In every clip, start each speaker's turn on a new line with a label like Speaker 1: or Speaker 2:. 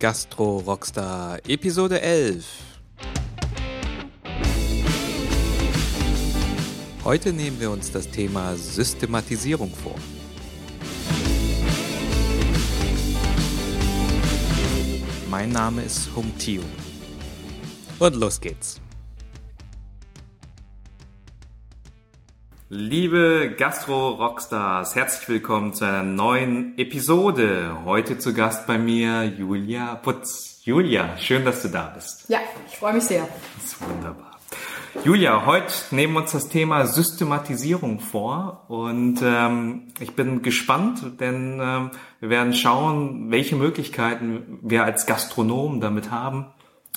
Speaker 1: Gastro Rockstar Episode 11. Heute nehmen wir uns das Thema Systematisierung vor. Mein Name ist Hung Tio. Und los geht's.
Speaker 2: Liebe Gastro-Rockstars, herzlich willkommen zu einer neuen Episode. Heute zu Gast bei mir Julia Putz. Julia, schön, dass du da bist.
Speaker 3: Ja, ich freue mich sehr.
Speaker 2: Das ist wunderbar. Julia, heute nehmen wir uns das Thema Systematisierung vor und ähm, ich bin gespannt, denn ähm, wir werden schauen, welche Möglichkeiten wir als Gastronomen damit haben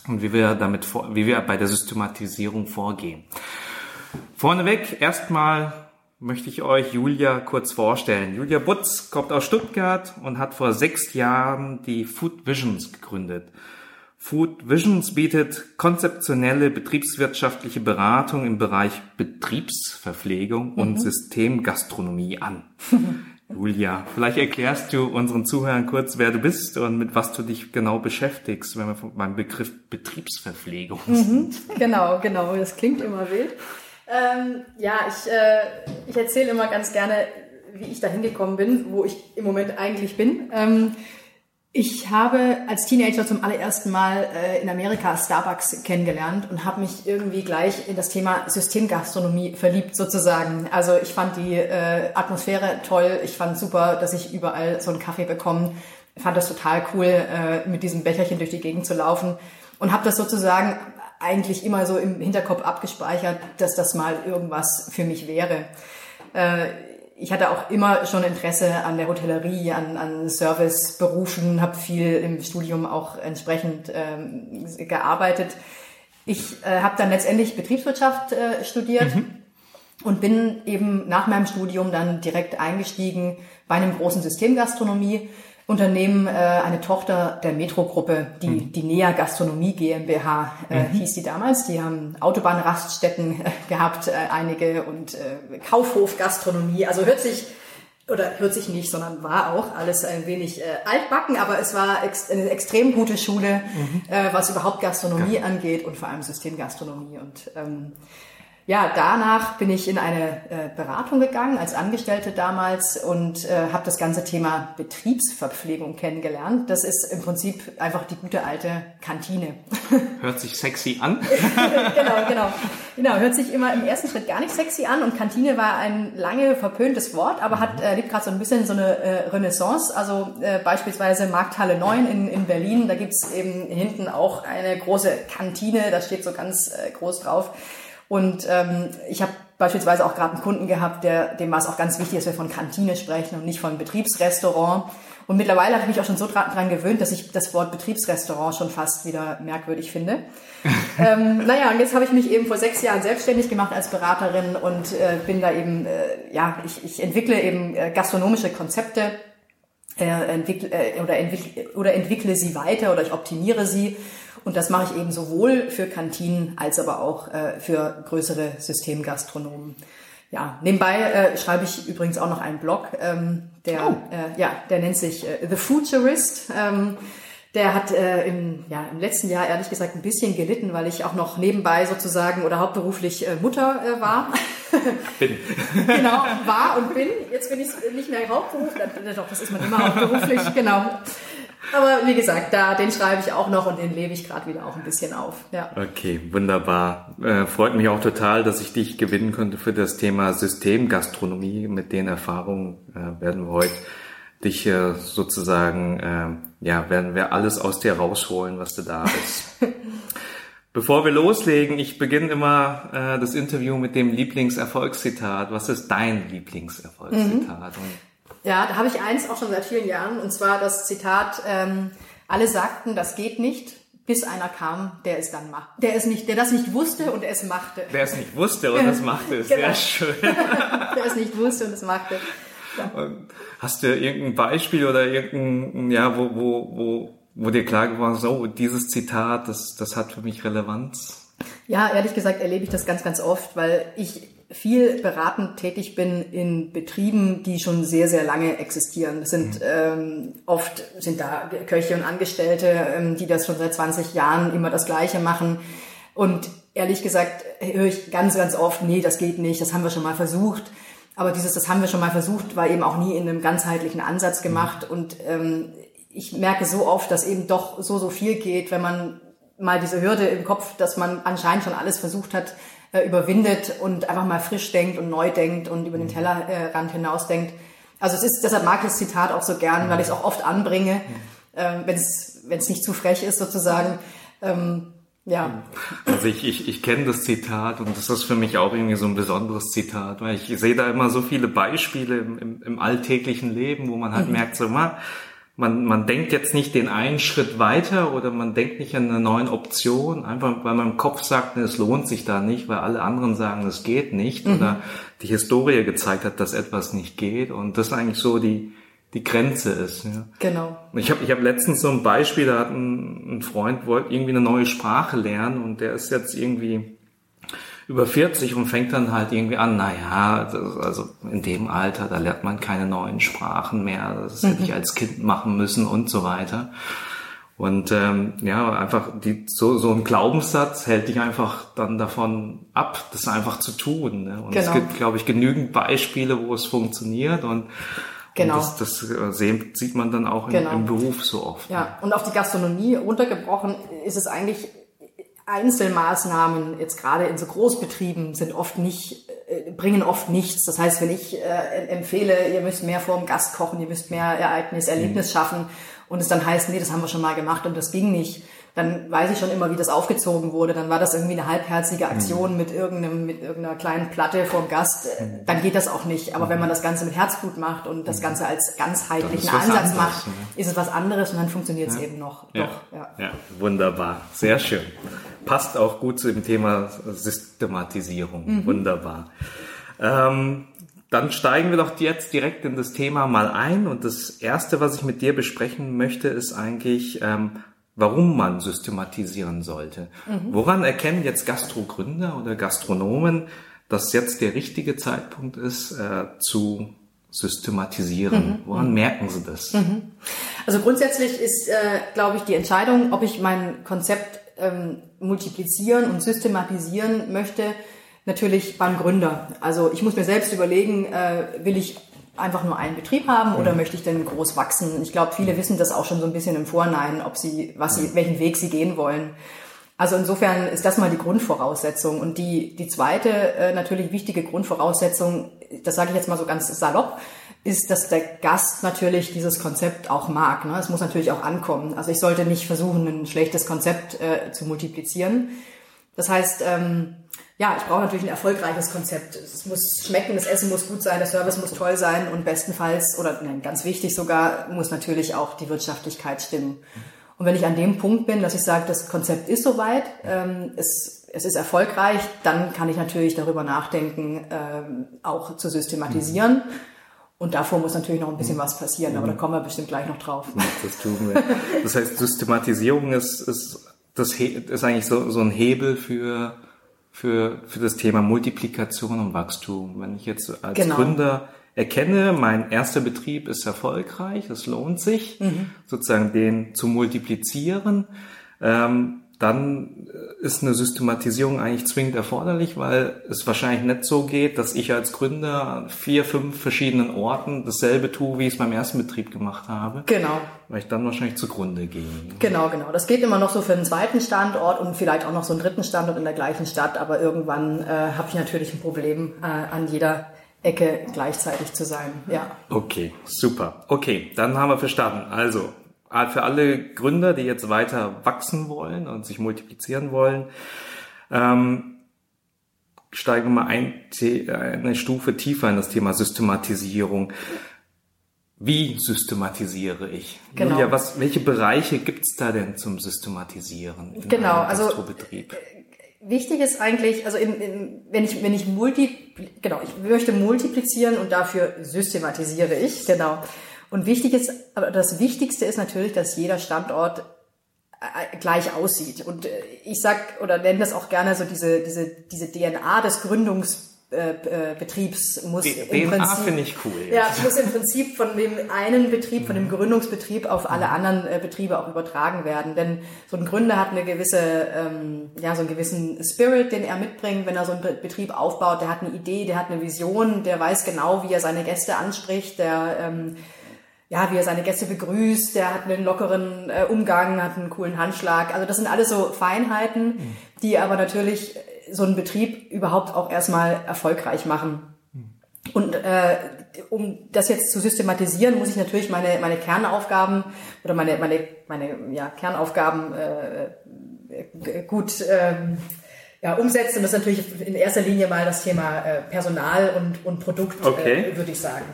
Speaker 2: und wie wir damit vor, wie wir bei der Systematisierung vorgehen. Vorneweg erstmal möchte ich euch Julia kurz vorstellen. Julia Butz kommt aus Stuttgart und hat vor sechs Jahren die Food Visions gegründet. Food Visions bietet konzeptionelle betriebswirtschaftliche Beratung im Bereich Betriebsverpflegung und mhm. Systemgastronomie an. Julia, vielleicht erklärst du unseren Zuhörern kurz, wer du bist und mit was du dich genau beschäftigst, wenn wir beim Begriff Betriebsverpflegung
Speaker 3: sind. Mhm, genau, genau, das klingt immer wild. Ähm, ja, ich, äh, ich erzähle immer ganz gerne, wie ich da hingekommen bin, wo ich im Moment eigentlich bin. Ähm, ich habe als Teenager zum allerersten Mal äh, in Amerika Starbucks kennengelernt und habe mich irgendwie gleich in das Thema Systemgastronomie verliebt sozusagen. Also ich fand die äh, Atmosphäre toll. Ich fand super, dass ich überall so einen Kaffee bekomme. Fand das total cool, äh, mit diesem Becherchen durch die Gegend zu laufen und habe das sozusagen eigentlich immer so im Hinterkopf abgespeichert, dass das mal irgendwas für mich wäre. Äh, ich hatte auch immer schon Interesse an der Hotellerie, an, an Serviceberufen, habe viel im Studium auch entsprechend ähm, gearbeitet. Ich äh, habe dann letztendlich Betriebswirtschaft äh, studiert mhm. und bin eben nach meinem Studium dann direkt eingestiegen bei einem großen Systemgastronomie Unternehmen, äh, eine Tochter der Metro-Gruppe, die, mhm. die Nea Gastronomie GmbH äh, mhm. hieß die damals. Die haben Autobahnraststätten äh, gehabt, äh, einige und äh, Kaufhof-Gastronomie. Also hört sich, oder hört sich nicht, sondern war auch alles ein wenig äh, altbacken, aber es war ex eine extrem gute Schule, mhm. äh, was überhaupt Gastronomie ja. angeht und vor allem Systemgastronomie. Und ähm, ja, danach bin ich in eine äh, Beratung gegangen als Angestellte damals und äh, habe das ganze Thema Betriebsverpflegung kennengelernt. Das ist im Prinzip einfach die gute alte Kantine.
Speaker 2: Hört sich sexy an.
Speaker 3: genau, genau. Genau, hört sich immer im ersten Schritt gar nicht sexy an und Kantine war ein lange verpöntes Wort, aber hat äh, lebt gerade so ein bisschen so eine äh, Renaissance. Also äh, beispielsweise Markthalle 9 in, in Berlin, da gibt's eben hinten auch eine große Kantine, da steht so ganz äh, groß drauf. Und ähm, ich habe beispielsweise auch gerade einen Kunden gehabt, der, dem war es auch ganz wichtig, dass wir von Kantine sprechen und nicht von Betriebsrestaurant. Und mittlerweile habe ich mich auch schon so dran, gewöhnt, dass ich das Wort Betriebsrestaurant schon fast wieder merkwürdig finde. ähm, naja, und jetzt habe ich mich eben vor sechs Jahren selbstständig gemacht als Beraterin und äh, bin da eben, äh, ja, ich, ich entwickle eben äh, gastronomische Konzepte äh, entwickle, äh, oder, entwickle, oder entwickle sie weiter oder ich optimiere sie und das mache ich eben sowohl für Kantinen als aber auch äh, für größere Systemgastronomen. Ja, nebenbei äh, schreibe ich übrigens auch noch einen Blog, ähm, der, oh. äh, ja, der nennt sich The Futurist. Ähm, der hat äh, im, ja, im letzten Jahr ehrlich gesagt ein bisschen gelitten, weil ich auch noch nebenbei sozusagen oder hauptberuflich äh, Mutter äh, war.
Speaker 2: Bin.
Speaker 3: genau, war und bin. Jetzt bin ich nicht mehr hauptberuflich. Doch, das ist man immer hauptberuflich, genau. Aber wie gesagt, da, den schreibe ich auch noch und den lebe ich gerade wieder auch ein bisschen auf. Ja.
Speaker 2: Okay, wunderbar. Äh, freut mich auch total, dass ich dich gewinnen konnte für das Thema Systemgastronomie. Mit den Erfahrungen äh, werden wir heute dich äh, sozusagen, äh, ja, werden wir alles aus dir rausholen, was du da bist. Bevor wir loslegen, ich beginne immer äh, das Interview mit dem Lieblingserfolgszitat. Was ist dein Lieblingserfolgszitat? Mhm.
Speaker 3: Ja, da habe ich eins auch schon seit vielen Jahren, und zwar das Zitat, ähm, alle sagten, das geht nicht, bis einer kam, der es dann macht. Der es nicht, der das nicht wusste und es machte.
Speaker 2: Der es nicht wusste und es machte, ist genau. sehr schön.
Speaker 3: der es nicht wusste und es machte.
Speaker 2: Ja. Hast du irgendein Beispiel oder irgendein, ja, wo, wo, wo, wo dir klar geworden ist, so, dieses Zitat, das, das hat für mich Relevanz?
Speaker 3: Ja, ehrlich gesagt erlebe ich das ganz, ganz oft, weil ich viel beratend tätig bin in Betrieben, die schon sehr, sehr lange existieren. Das sind ähm, oft sind da Köche und Angestellte, ähm, die das schon seit 20 Jahren immer das Gleiche machen. Und ehrlich gesagt höre ich ganz, ganz oft, nee, das geht nicht, das haben wir schon mal versucht. Aber dieses, das haben wir schon mal versucht, war eben auch nie in einem ganzheitlichen Ansatz gemacht. Und ähm, ich merke so oft, dass eben doch so, so viel geht, wenn man mal diese Hürde im Kopf, dass man anscheinend schon alles versucht hat, äh, überwindet und einfach mal frisch denkt und neu denkt und über den mhm. Tellerrand hinausdenkt. Also es ist, deshalb mag ich das Zitat auch so gern, weil ich es auch oft anbringe, äh, wenn es wenn es nicht zu frech ist sozusagen. Ähm, ja.
Speaker 2: Also ich, ich, ich kenne das Zitat und das ist für mich auch irgendwie so ein besonderes Zitat, weil ich sehe da immer so viele Beispiele im, im, im alltäglichen Leben, wo man halt mhm. merkt, so mal, man, man denkt jetzt nicht den einen Schritt weiter oder man denkt nicht an eine neue Option, einfach weil man im Kopf sagt, es lohnt sich da nicht, weil alle anderen sagen, es geht nicht mhm. oder die Historie gezeigt hat, dass etwas nicht geht und das eigentlich so die, die Grenze ist. Ja.
Speaker 3: Genau.
Speaker 2: Ich habe ich hab letztens so ein Beispiel, da hat ein, ein Freund wollte irgendwie eine neue Sprache lernen und der ist jetzt irgendwie über 40 und fängt dann halt irgendwie an, naja, also in dem Alter, da lernt man keine neuen Sprachen mehr, das hätte mhm. ich als Kind machen müssen und so weiter. Und ähm, ja, einfach die, so, so ein Glaubenssatz hält dich einfach dann davon ab, das einfach zu tun. Ne? Und genau. es gibt, glaube ich, genügend Beispiele, wo es funktioniert und Genau. Und das, das äh, sieht man dann auch genau. im Beruf so oft.
Speaker 3: Ja, ne? und auf die Gastronomie runtergebrochen ist es eigentlich Einzelmaßnahmen, jetzt gerade in so Großbetrieben, sind oft nicht, äh, bringen oft nichts. Das heißt, wenn ich äh, empfehle, ihr müsst mehr vor dem Gast kochen, ihr müsst mehr Ereignis, Erlebnis mhm. schaffen und es dann heißt, nee, das haben wir schon mal gemacht und das ging nicht, dann weiß ich schon immer, wie das aufgezogen wurde. Dann war das irgendwie eine halbherzige Aktion mhm. mit irgendeinem, mit irgendeiner kleinen Platte vorm Gast. Mhm. Dann geht das auch nicht. Aber wenn man das Ganze mit Herzblut macht und das mhm. Ganze als ganzheitlichen Ansatz anderes, macht, ja. ist es was anderes und dann funktioniert es ja. eben noch.
Speaker 2: Ja. Doch, ja. ja, wunderbar. Sehr schön. Passt auch gut zu dem Thema Systematisierung. Mhm. Wunderbar. Ähm, dann steigen wir doch jetzt direkt in das Thema mal ein. Und das erste, was ich mit dir besprechen möchte, ist eigentlich, ähm, warum man systematisieren sollte. Mhm. Woran erkennen jetzt Gastrogründer oder Gastronomen, dass jetzt der richtige Zeitpunkt ist, äh, zu systematisieren? Mhm. Woran mhm. merken Sie das? Mhm.
Speaker 3: Also grundsätzlich ist, äh, glaube ich, die Entscheidung, ob ich mein Konzept ähm, multiplizieren und systematisieren möchte, natürlich beim Gründer. Also ich muss mir selbst überlegen, äh, will ich einfach nur einen Betrieb haben oder mhm. möchte ich denn groß wachsen? Ich glaube, viele wissen das auch schon so ein bisschen im Vorhinein, ob sie, was sie, welchen Weg sie gehen wollen. Also insofern ist das mal die Grundvoraussetzung. Und die, die zweite äh, natürlich wichtige Grundvoraussetzung, das sage ich jetzt mal so ganz salopp, ist, dass der Gast natürlich dieses Konzept auch mag. Ne? Es muss natürlich auch ankommen. Also ich sollte nicht versuchen, ein schlechtes Konzept äh, zu multiplizieren. Das heißt, ähm, ja, ich brauche natürlich ein erfolgreiches Konzept. Es muss schmecken, das Essen muss gut sein, der Service muss toll sein und bestenfalls, oder nein, ganz wichtig sogar, muss natürlich auch die Wirtschaftlichkeit stimmen. Und wenn ich an dem Punkt bin, dass ich sage, das Konzept ist soweit, ähm, es, es ist erfolgreich, dann kann ich natürlich darüber nachdenken, ähm, auch zu systematisieren. Und davor muss natürlich noch ein bisschen was passieren, aber da kommen wir bestimmt gleich noch drauf.
Speaker 2: Das tun wir. Das heißt, Systematisierung ist, ist, das ist eigentlich so, so ein Hebel für für, für das Thema Multiplikation und Wachstum. Wenn ich jetzt als genau. Gründer erkenne, mein erster Betrieb ist erfolgreich, es lohnt sich, mhm. sozusagen den zu multiplizieren, ähm, dann ist eine Systematisierung eigentlich zwingend erforderlich, weil es wahrscheinlich nicht so geht, dass ich als Gründer an vier, fünf verschiedenen Orten dasselbe tue, wie ich es beim ersten Betrieb gemacht habe.
Speaker 3: Genau.
Speaker 2: Weil ich dann wahrscheinlich zugrunde gehe.
Speaker 3: Genau, genau. Das geht immer noch so für einen zweiten Standort und vielleicht auch noch so einen dritten Standort in der gleichen Stadt, aber irgendwann äh, habe ich natürlich ein Problem, äh, an jeder Ecke gleichzeitig zu sein. Ja.
Speaker 2: Okay, super. Okay, dann haben wir verstanden. Also für alle Gründer, die jetzt weiter wachsen wollen und sich multiplizieren wollen, ähm, steigen wir mal ein, eine Stufe tiefer in das Thema Systematisierung. Wie systematisiere ich? Genau. Julia, was, welche Bereiche gibt's da denn zum Systematisieren?
Speaker 3: genau, also äh, wichtig ist eigentlich, also in, in, wenn ich wenn ich multi, genau, ich möchte multiplizieren und dafür systematisiere ich, genau. Und wichtig ist, aber das Wichtigste ist natürlich, dass jeder Standort äh, gleich aussieht. Und äh, ich sag oder nenne das auch gerne so diese, diese, diese DNA des Gründungs äh, Betriebs muss
Speaker 2: Die-
Speaker 3: im
Speaker 2: DNA
Speaker 3: Prinzip,
Speaker 2: finde ich cool, ja.
Speaker 3: Ja, muss im Prinzip von dem einen Betrieb, von dem Gründungsbetrieb auf alle anderen äh, Betriebe auch übertragen werden. Denn so ein Gründer hat eine gewisse, ähm, ja, so einen gewissen Spirit, den er mitbringt, wenn er so einen Be- Betrieb aufbaut. Der hat eine Idee, der hat eine Vision, der weiß genau, wie er seine Gäste anspricht, der ähm, ja, wie er seine Gäste begrüßt, der hat einen lockeren äh, Umgang, hat einen coolen Handschlag. Also das sind alles so Feinheiten, die aber natürlich so einen Betrieb überhaupt auch erstmal erfolgreich machen. Und äh, um das jetzt zu systematisieren, muss ich natürlich meine, meine Kernaufgaben oder meine, meine, meine ja, Kernaufgaben äh, äh, gut ähm, ja, umsetzen. Das ist natürlich in erster Linie mal das Thema äh, Personal und, und Produkt,
Speaker 2: Okay.
Speaker 3: äh, würde ich sagen.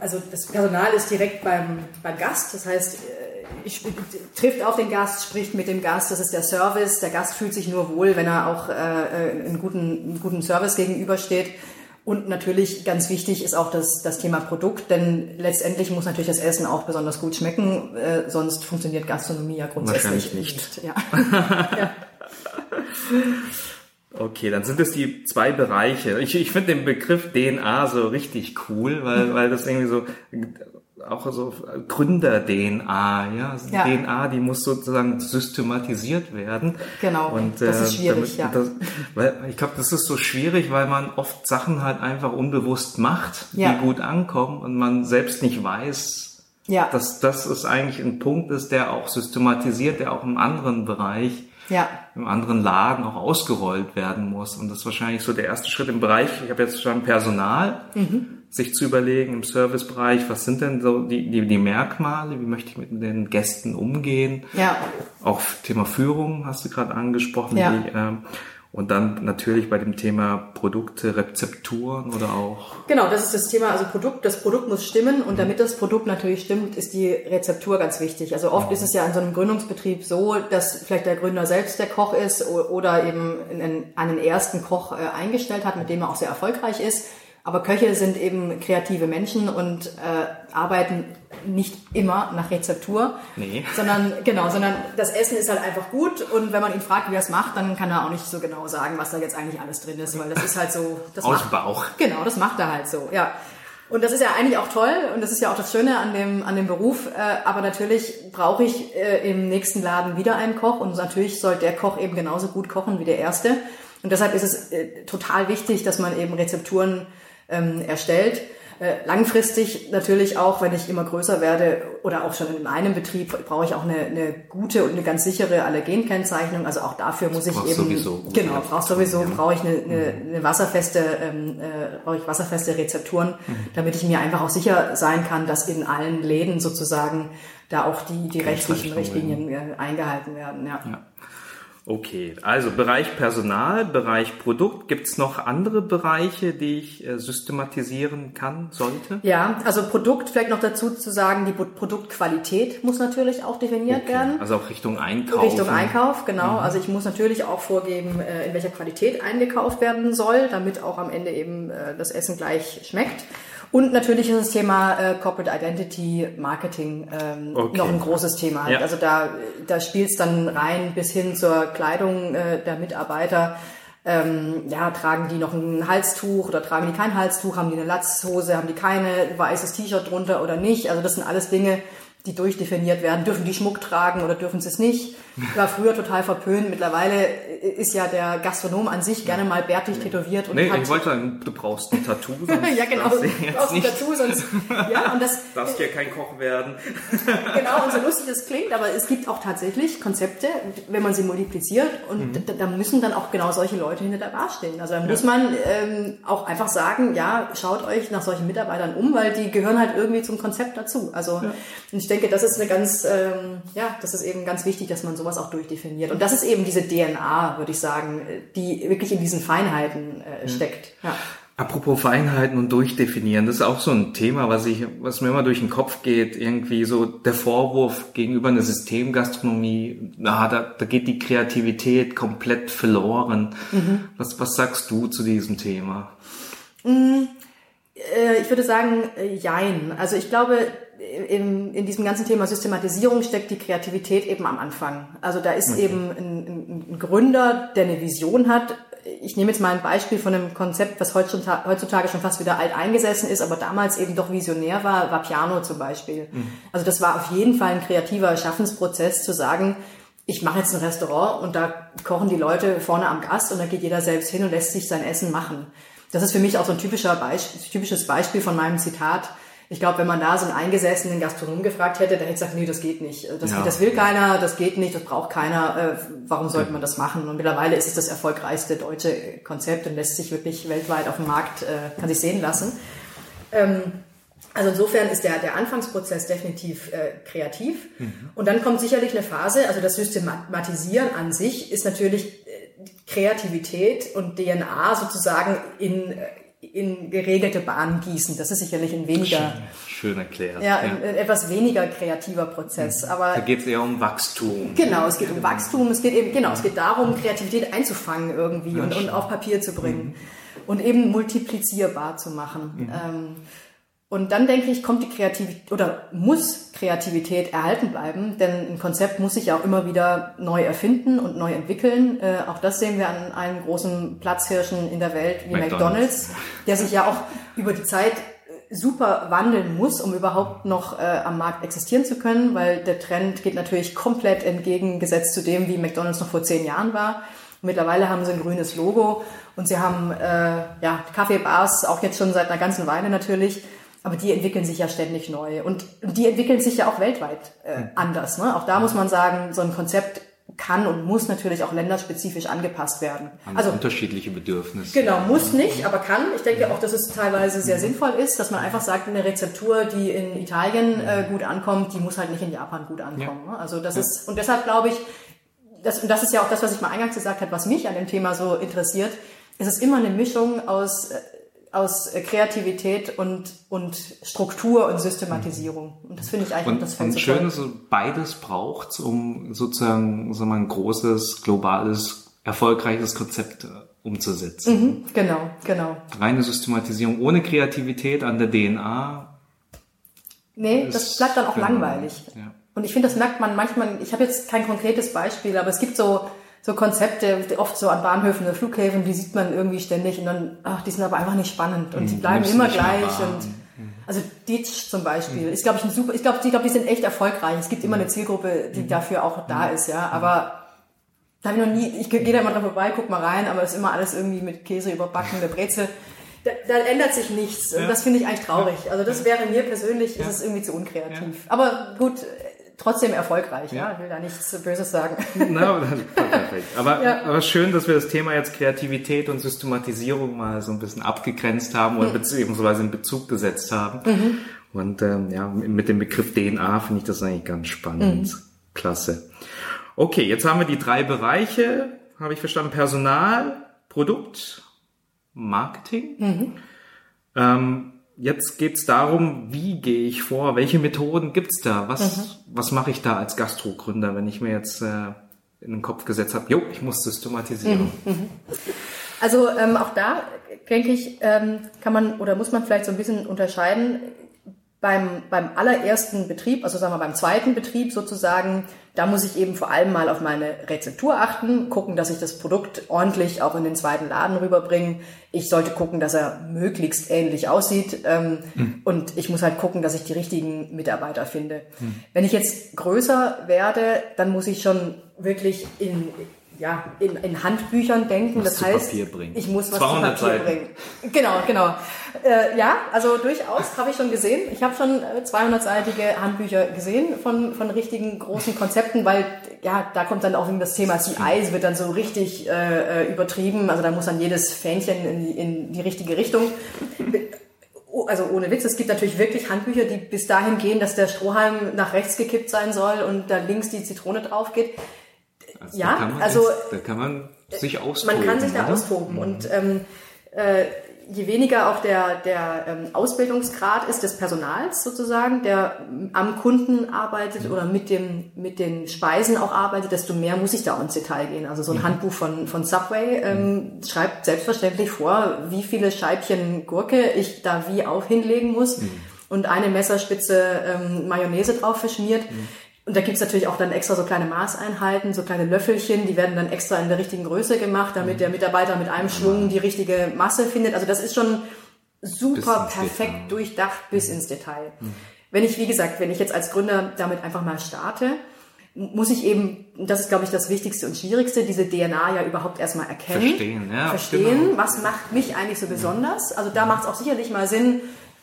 Speaker 3: Also das Personal ist direkt beim, beim Gast, das heißt, äh, ich, trifft auf den Gast, spricht mit dem Gast, das ist der Service. Der Gast fühlt sich nur wohl, wenn er auch äh, äh, einen, guten, einen guten Service gegenübersteht. Und natürlich ganz wichtig ist auch das, das Thema Produkt, denn letztendlich muss natürlich das Essen auch besonders gut schmecken, äh, sonst funktioniert Gastronomie ja grundsätzlich
Speaker 2: Wahrscheinlich nicht.
Speaker 3: Ja.
Speaker 2: Okay, dann sind es die zwei Bereiche. Ich, ich finde den Begriff DNA so richtig cool, weil, weil das irgendwie so auch so Gründer-DNA, ja, also die
Speaker 3: Ja.
Speaker 2: DNA, die muss sozusagen systematisiert werden.
Speaker 3: Genau,
Speaker 2: Und,
Speaker 3: das
Speaker 2: äh,
Speaker 3: ist schwierig, ja.
Speaker 2: das, weil ich glaube, das ist so schwierig, weil man oft Sachen halt einfach unbewusst macht,
Speaker 3: Ja.
Speaker 2: die gut ankommen und man selbst nicht weiß,
Speaker 3: Ja.
Speaker 2: dass das ist eigentlich ein Punkt ist, der auch systematisiert, der auch im anderen Bereich
Speaker 3: Ja.
Speaker 2: im anderen Laden auch ausgerollt werden muss. Und das ist wahrscheinlich so der erste Schritt im Bereich, ich habe jetzt schon Personal, sich zu überlegen im Servicebereich, was sind denn so die, die, die Merkmale, wie möchte ich mit den Gästen umgehen.
Speaker 3: Ja.
Speaker 2: Auch Thema Führung hast du gerade angesprochen.
Speaker 3: Ja.
Speaker 2: Die, ähm, und dann natürlich bei dem Thema Produkte, Rezepturen oder auch
Speaker 3: Genau, das ist das Thema, also Produkt, das Produkt muss stimmen und damit das Produkt natürlich stimmt, ist die Rezeptur ganz wichtig. Also oft ist es ja in so einem Gründungsbetrieb so, dass vielleicht der Gründer selbst der Koch ist oder eben einen, einen ersten Koch äh, eingestellt hat, mit dem er auch sehr erfolgreich ist. Aber Köche sind eben kreative Menschen und äh, arbeiten nicht immer nach Rezeptur,
Speaker 2: Nee.
Speaker 3: sondern genau, sondern das Essen ist halt einfach gut und wenn man ihn fragt, wie er es macht, dann kann er auch nicht so genau sagen, was da jetzt eigentlich alles drin ist, weil das ist halt so, das
Speaker 2: aus
Speaker 3: macht,
Speaker 2: Bauch.
Speaker 3: Genau, das macht er halt so, ja. Und das ist ja eigentlich auch toll und das ist ja auch das Schöne an dem, an dem Beruf. Äh, aber natürlich brauche ich äh, im nächsten Laden wieder einen Koch und natürlich soll der Koch eben genauso gut kochen wie der erste. Und deshalb ist es äh, total wichtig, dass man eben Rezepturen ähm, erstellt. Äh, langfristig natürlich auch, wenn ich immer größer werde oder auch schon in einem Betrieb, brauche ich auch eine, eine gute und eine ganz sichere Allergenkennzeichnung. Also auch dafür muss ich eben
Speaker 2: sowieso
Speaker 3: genau brauchst sowieso brauche ich eine, eine, eine wasserfeste ähm, äh, brauche ich wasserfeste Rezepturen, damit ich mir einfach auch sicher sein kann, dass in allen Läden sozusagen da auch die die rechtlichen. Richtlinien äh, eingehalten werden. Ja.
Speaker 2: Okay, also Bereich Personal, Bereich Produkt. Gibt es noch andere Bereiche, die ich äh, systematisieren kann, sollte?
Speaker 3: Ja, also Produkt, vielleicht noch dazu zu sagen, die Pro- Produktqualität muss natürlich auch definiert werden.
Speaker 2: Also auch Richtung Einkauf.
Speaker 3: Richtung Einkauf, genau. Also ich muss natürlich auch vorgeben, äh, in welcher Qualität eingekauft werden soll, damit auch am Ende eben äh, das Essen gleich schmeckt. Und natürlich ist das Thema äh, Corporate Identity Marketing ähm,
Speaker 2: Okay.
Speaker 3: noch ein großes Thema.
Speaker 2: Ja.
Speaker 3: Also da, da spielt es dann rein bis hin zur Kleidung äh, der Mitarbeiter. Ähm, ja, tragen die noch ein Halstuch oder tragen die kein Halstuch? Haben die eine Latzhose? Haben die keine weißes T-Shirt drunter oder nicht? Also das sind alles Dinge, die durchdefiniert werden. Dürfen die Schmuck tragen oder dürfen sie es nicht? War früher total verpönt. Mittlerweile ist ja der Gastronom an sich gerne mal bärtig tätowiert und
Speaker 2: Nee,
Speaker 3: hat
Speaker 2: ich wollte sagen, du brauchst ein Tattoo. Sonst
Speaker 3: ja genau,
Speaker 2: du
Speaker 3: brauchst ein Tattoo, sonst ja und das
Speaker 2: darfst ja kein Koch werden.
Speaker 3: genau, und so lustig das klingt, aber es gibt auch tatsächlich Konzepte, wenn man sie multipliziert und
Speaker 2: Mhm.
Speaker 3: da, da müssen dann auch genau solche Leute hinter der Bar stehen. Also da muss man ähm, auch einfach sagen, ja, schaut euch nach solchen Mitarbeitern um, weil die gehören halt irgendwie zum Konzept dazu. Also und ich denke, das ist eine ganz, ähm, ja, das ist eben ganz wichtig, dass man sowas auch durchdefiniert. Und das ist eben diese DNA, würde ich sagen, die wirklich in diesen Feinheiten äh, steckt. Ja.
Speaker 2: Apropos Feinheiten und Durchdefinieren, das ist auch so ein Thema, was ich, was mir immer durch den Kopf geht, irgendwie so der Vorwurf gegenüber einer Systemgastronomie, na, da, da geht die Kreativität komplett verloren. Was, was sagst du zu diesem Thema?
Speaker 3: Äh, ich würde sagen, äh, jein. Also ich glaube, in, in diesem ganzen Thema Systematisierung steckt die Kreativität eben am Anfang. Also da ist eben ein, ein, ein Gründer, der eine Vision hat, ich nehme jetzt mal ein Beispiel von einem Konzept, was heutzutage schon fast wieder alt eingesessen ist, aber damals eben doch visionär war, war Piano zum Beispiel. Mhm. Also das war auf jeden Fall ein kreativer Schaffensprozess zu sagen, ich mache jetzt ein Restaurant und da kochen die Leute vorne am Gast und da geht jeder selbst hin und lässt sich sein Essen machen. Das ist für mich auch so ein typischer Beisp typisches Beispiel von meinem Zitat. Ich glaube, wenn man da so einen eingesessenen Gastronom gefragt hätte, der hätte gesagt, nee, das geht nicht. Das, ja. das will keiner, das geht nicht, das braucht keiner. Äh, warum sollte man das machen? Und mittlerweile ist es das erfolgreichste deutsche Konzept und lässt sich wirklich weltweit auf dem Markt, äh, kann sich sehen lassen. Ähm, also insofern ist der, der Anfangsprozess definitiv äh, kreativ. Mhm. Und dann kommt sicherlich eine Phase, also das Systematisieren an sich ist natürlich Kreativität und DNA sozusagen in, in geregelte Bahnen gießen. Das ist sicherlich ein weniger...
Speaker 2: Schön, schön erklärt.
Speaker 3: Ja, ein, ein, etwas weniger kreativer Prozess. Mhm. Aber
Speaker 2: da geht es eher um Wachstum.
Speaker 3: Genau, es geht um Wachstum. Es geht eben, genau, es geht darum, Kreativität einzufangen irgendwie und, und auf Papier zu bringen. Mhm. Und eben multiplizierbar zu machen. Mhm. Ähm, und dann denke ich, kommt die Kreativität oder muss Kreativität erhalten bleiben, denn ein Konzept muss sich ja auch immer wieder neu erfinden und neu entwickeln. Äh, auch das sehen wir an einem großen Platzhirschen in der Welt wie McDonald's, McDonald's der sich ja auch über die Zeit äh, super wandeln muss, um überhaupt noch äh, am Markt existieren zu können, weil der Trend geht natürlich komplett entgegengesetzt zu dem, wie McDonald's noch vor zehn Jahren war. Mittlerweile haben sie ein grünes Logo und sie haben äh, ja Kaffeebars auch jetzt schon seit einer ganzen Weile natürlich aber die entwickeln sich ja ständig neu und die entwickeln sich ja auch weltweit äh, hm. anders. Ne? Auch da muss man sagen, so ein Konzept kann und muss natürlich auch länderspezifisch angepasst werden.
Speaker 2: An also unterschiedliche Bedürfnisse.
Speaker 3: Genau, muss nicht, aber kann. Ich denke auch, dass es teilweise sehr sinnvoll ist, dass man einfach sagt, eine Rezeptur, die in Italien äh, gut ankommt, die muss halt nicht in Japan gut ankommen. Ja. Ne? Also das ja. ist und deshalb glaube ich, das, und das ist ja auch das, was ich mal eingangs gesagt habe, was mich an dem Thema so interessiert. Es ist immer eine Mischung aus äh, aus äh, Kreativität und, und Struktur und Systematisierung. Und das finde ich eigentlich
Speaker 2: und, das Und schön ist, beides braucht um sozusagen sagen wir, ein großes, globales, erfolgreiches Konzept äh, umzusetzen.
Speaker 3: Mhm, genau, genau.
Speaker 2: Reine Systematisierung ohne Kreativität an der DNA.
Speaker 3: Nee, das bleibt dann auch genau, langweilig. Ja. Und ich finde, das merkt man manchmal, ich habe jetzt kein konkretes Beispiel, aber es gibt so so Konzepte, oft so an Bahnhöfen oder Flughäfen, die sieht man irgendwie ständig und dann, ach, die sind aber einfach nicht spannend und die mhm. bleiben immer gleich und mhm. also Ditch zum Beispiel ist, glaube ich, ein super, ich glaube, ich glaube, die sind echt erfolgreich. Es gibt immer eine Zielgruppe, die dafür auch da ist, ja, aber da habe ich noch nie, ich gehe da immer dran vorbei, guck mal rein, aber es ist immer alles irgendwie mit Käse überbacken, eine Brezel. Da, da ändert sich nichts. Und das finde ich eigentlich traurig. Also das wäre mir persönlich, ist es irgendwie zu unkreativ. Aber gut, trotzdem erfolgreich. Ja. ja. Ich will da nichts Böses sagen.
Speaker 2: Na, perfekt. Aber, ja. aber schön, dass wir das Thema jetzt Kreativität und Systematisierung mal so ein bisschen abgegrenzt haben oder mhm. beziehungsweise in Bezug gesetzt haben. Mhm. Und ähm, ja, mit dem Begriff DNA finde ich das eigentlich ganz spannend. Mhm. Klasse. Okay, jetzt haben wir die drei Bereiche, habe ich verstanden, Personal, Produkt, Marketing. Mhm. Ähm, jetzt geht's darum, wie gehe ich vor, welche Methoden gibt's da, was, mhm. was mache ich da als Gastrogründer, wenn ich mir jetzt äh, in den Kopf gesetzt habe, jo, ich muss systematisieren. Mhm. mhm.
Speaker 3: Also ähm, auch da denke ich, ähm, kann man oder muss man vielleicht so ein bisschen unterscheiden beim, beim allerersten Betrieb, also sagen wir beim zweiten Betrieb sozusagen, da muss ich eben vor allem mal auf meine Rezeptur achten, gucken, dass ich das Produkt ordentlich auch in den zweiten Laden rüberbringe. Ich sollte gucken, dass er möglichst ähnlich aussieht ähm, mhm. und ich muss halt gucken, dass ich die richtigen Mitarbeiter finde. Mhm. Wenn ich jetzt größer werde, dann muss ich schon wirklich in ja, in, in Handbüchern denken.
Speaker 2: Das heißt, ich
Speaker 3: muss was zu Papier Seiten. bringen. Genau, genau. Äh, ja, also durchaus habe ich schon gesehen. Ich habe schon 200-seitige Handbücher gesehen von, von richtigen großen Konzepten, weil ja, da kommt dann auch das Thema CI, es wird dann so richtig äh, äh, übertrieben. Also da muss dann jedes Fähnchen in die, in die richtige Richtung also ohne Witz, es gibt natürlich wirklich Handbücher, die bis dahin gehen, dass der Strohhalm nach rechts gekippt sein soll und da links die Zitrone drauf geht. Also ja,
Speaker 2: da
Speaker 3: also
Speaker 2: jetzt, da kann man sich austoben.
Speaker 3: Man kann sich da oder? austoben mhm. und ähm, äh, je weniger auch der, der ähm, Ausbildungsgrad ist des Personals sozusagen, der am Kunden arbeitet mhm. oder mit, dem, mit den Speisen auch arbeitet, desto mehr muss ich da ins Detail gehen. Also so ein mhm. Handbuch von, von Subway ähm, mhm. schreibt selbstverständlich vor, wie viele Scheibchen Gurke ich da wie auch hinlegen muss mhm. und eine Messerspitze ähm, Mayonnaise drauf verschmiert. Mhm Und da gibt's natürlich auch dann extra so kleine Maßeinheiten, so kleine Löffelchen, die werden dann extra in der richtigen Größe gemacht, damit der Mitarbeiter mit einem Schwung die richtige Masse findet. Also das ist schon super perfekt Detail. durchdacht bis ins Detail. Mhm. Wenn ich, wie gesagt, wenn ich jetzt als Gründer damit einfach mal starte, muss ich eben, das ist glaube ich das Wichtigste und Schwierigste, diese DNA ja überhaupt erstmal erkennen.
Speaker 2: Verstehen, ja.
Speaker 3: Verstehen, genau. was macht mich eigentlich so besonders. Also da macht es auch sicherlich mal Sinn,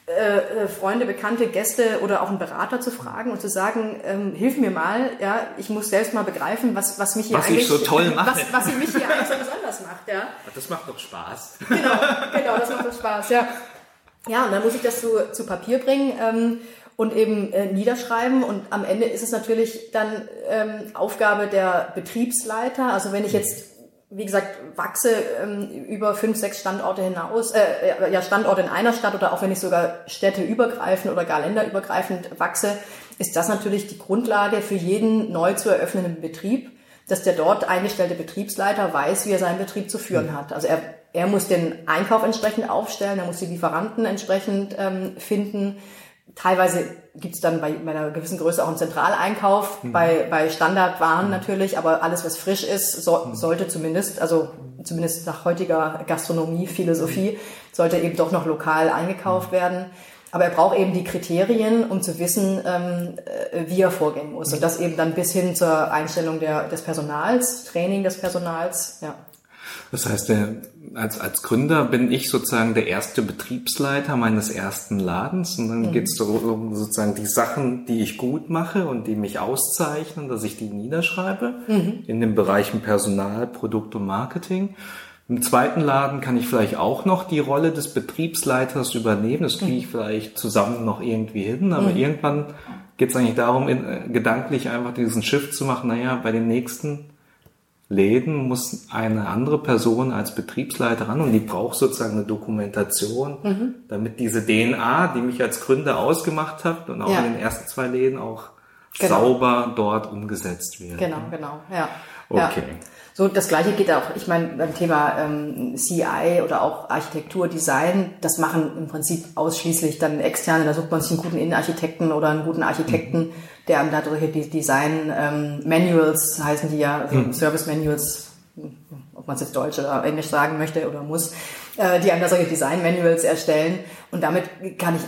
Speaker 3: äh, äh, Freunde, Bekannte, Gäste oder auch einen Berater zu fragen und zu sagen, ähm, hilf mir mal, ja, ich muss selbst mal begreifen, was, was mich hier
Speaker 2: was
Speaker 3: eigentlich,
Speaker 2: ich so toll mache.
Speaker 3: Was, was mich hier eigentlich so besonders macht, ja.
Speaker 2: Das macht doch Spaß.
Speaker 3: Genau, genau, das macht doch Spaß, ja. Ja, und dann muss ich das zu, zu Papier bringen. Ähm, und eben äh, niederschreiben. Und am Ende ist es natürlich dann ähm, Aufgabe der Betriebsleiter. Also wenn ich jetzt, wie gesagt, wachse ähm, über fünf, sechs Standorte hinaus, äh, äh, ja Standorte in einer Stadt oder auch wenn ich sogar Städte übergreifend oder gar länderübergreifend wachse, ist das natürlich die Grundlage für jeden neu zu eröffnenden Betrieb, dass der dort eingestellte Betriebsleiter weiß, wie er seinen Betrieb zu führen hat. Also er, er muss den Einkauf entsprechend aufstellen, er muss die Lieferanten entsprechend ähm, finden Teilweise gibt's dann bei, bei einer gewissen Größe auch einen Zentraleinkauf, mhm. bei, bei Standardwaren mhm. natürlich, aber alles, was frisch ist, so, mhm. sollte zumindest, also zumindest nach heutiger Gastronomie, Philosophie, sollte eben doch noch lokal eingekauft mhm. werden. Aber er braucht eben die Kriterien, um zu wissen, ähm, äh, wie er vorgehen muss. Und das eben dann bis hin zur Einstellung der, des Personals, Training des Personals, ja.
Speaker 2: Das heißt, der, als, als Gründer bin ich sozusagen der erste Betriebsleiter meines ersten Ladens und dann mhm. geht es darum, sozusagen die Sachen, die ich gut mache und die mich auszeichnen, dass ich die niederschreibe mhm. in den Bereichen Personal, Produkt und Marketing. Im zweiten Laden kann ich vielleicht auch noch die Rolle des Betriebsleiters übernehmen. Das kriege ich mhm. vielleicht zusammen noch irgendwie hin, aber mhm. irgendwann geht es eigentlich darum, in, äh, gedanklich einfach diesen Shift zu machen. Naja, bei den nächsten Läden muss eine andere Person als Betriebsleiter ran und die braucht sozusagen eine Dokumentation, mhm. damit diese DNA, die mich als Gründer ausgemacht hat und auch ja. in den ersten zwei Läden auch genau. sauber dort umgesetzt wird.
Speaker 3: Genau, genau, ja.
Speaker 2: Okay.
Speaker 3: Ja. So, das gleiche geht auch, ich meine, beim Thema ähm, CI oder auch Architektur, Design, das machen im Prinzip ausschließlich dann externe, da sucht man sich einen guten Innenarchitekten oder einen guten Architekten, mhm. Der einem da solche Design ähm, Manuals heißen die ja, so mhm. Service Manuals, ob man es jetzt Deutsch oder Englisch sagen möchte oder muss, äh, die einem da solche Design-Manuals erstellen. Und damit kann ich,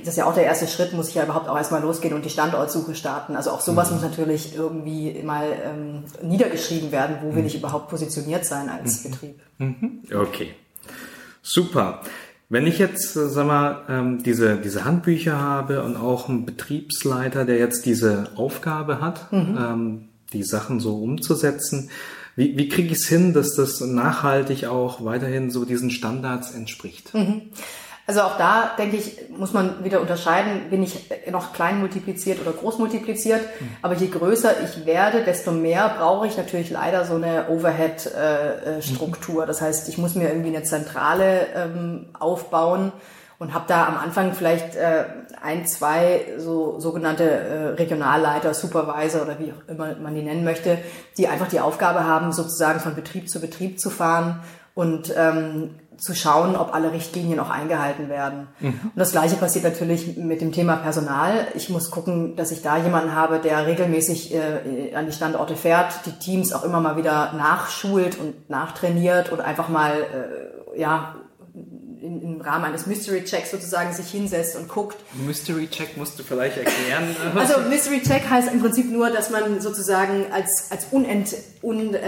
Speaker 3: das ist ja auch der erste Schritt, muss ich ja überhaupt auch erstmal losgehen und die Standortsuche starten. Also auch sowas mhm. muss natürlich irgendwie mal ähm, niedergeschrieben werden, wo will mhm. ich überhaupt positioniert sein als mhm. Betrieb.
Speaker 2: Mhm. Okay, super. Wenn ich jetzt, äh, sag mal, ähm, diese, diese Handbücher habe und auch einen Betriebsleiter, der jetzt diese Aufgabe hat, mhm. ähm, die Sachen so umzusetzen, wie, wie kriege ich es hin, dass das nachhaltig auch weiterhin so diesen Standards entspricht?
Speaker 3: Mhm. Also auch da, denke ich, muss man wieder unterscheiden, bin ich noch klein multipliziert oder groß multipliziert. Mhm. Aber je größer ich werde, desto mehr brauche ich natürlich leider so eine Overhead-Struktur. Äh, äh, das heißt, ich muss mir irgendwie eine Zentrale ähm, aufbauen und habe da am Anfang vielleicht äh, ein, zwei so sogenannte äh, Regionalleiter, Supervisor oder wie auch immer man die nennen möchte, die einfach die Aufgabe haben, sozusagen von Betrieb zu Betrieb zu fahren und ähm, zu schauen, ob alle Richtlinien auch eingehalten werden. Mhm. Und das Gleiche passiert natürlich mit dem Thema Personal. Ich muss gucken, dass ich da jemanden habe, der regelmäßig äh, an die Standorte fährt, die Teams auch immer mal wieder nachschult und nachtrainiert und einfach mal äh, ja in, im Rahmen eines Mystery Checks sozusagen sich hinsetzt und guckt.
Speaker 2: Mystery Check musst du vielleicht erklären.
Speaker 3: also Mystery Check heißt im Prinzip nur, dass man sozusagen als, als unent, un, äh,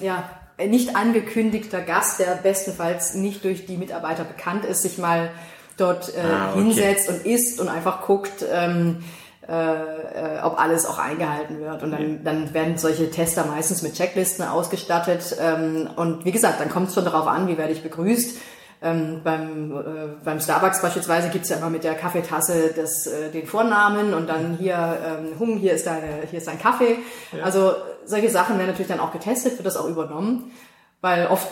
Speaker 3: ja, nicht angekündigter Gast, der bestenfalls nicht durch die Mitarbeiter bekannt ist, sich mal dort äh, ah, okay. hinsetzt und isst und einfach guckt, ähm, äh, äh, ob alles auch eingehalten wird. Und dann, dann werden solche Tester meistens mit Checklisten ausgestattet. Ähm, und wie gesagt, dann kommt es schon darauf an, wie werde ich begrüßt. Ähm, beim, äh, beim Starbucks beispielsweise gibt's ja immer mit der Kaffeetasse das, äh, den Vornamen und dann hier, ähm, Hum, hier ist, deine, hier ist dein Kaffee. Ja. Also solche Sachen werden natürlich dann auch getestet, wird das auch übernommen. Weil oft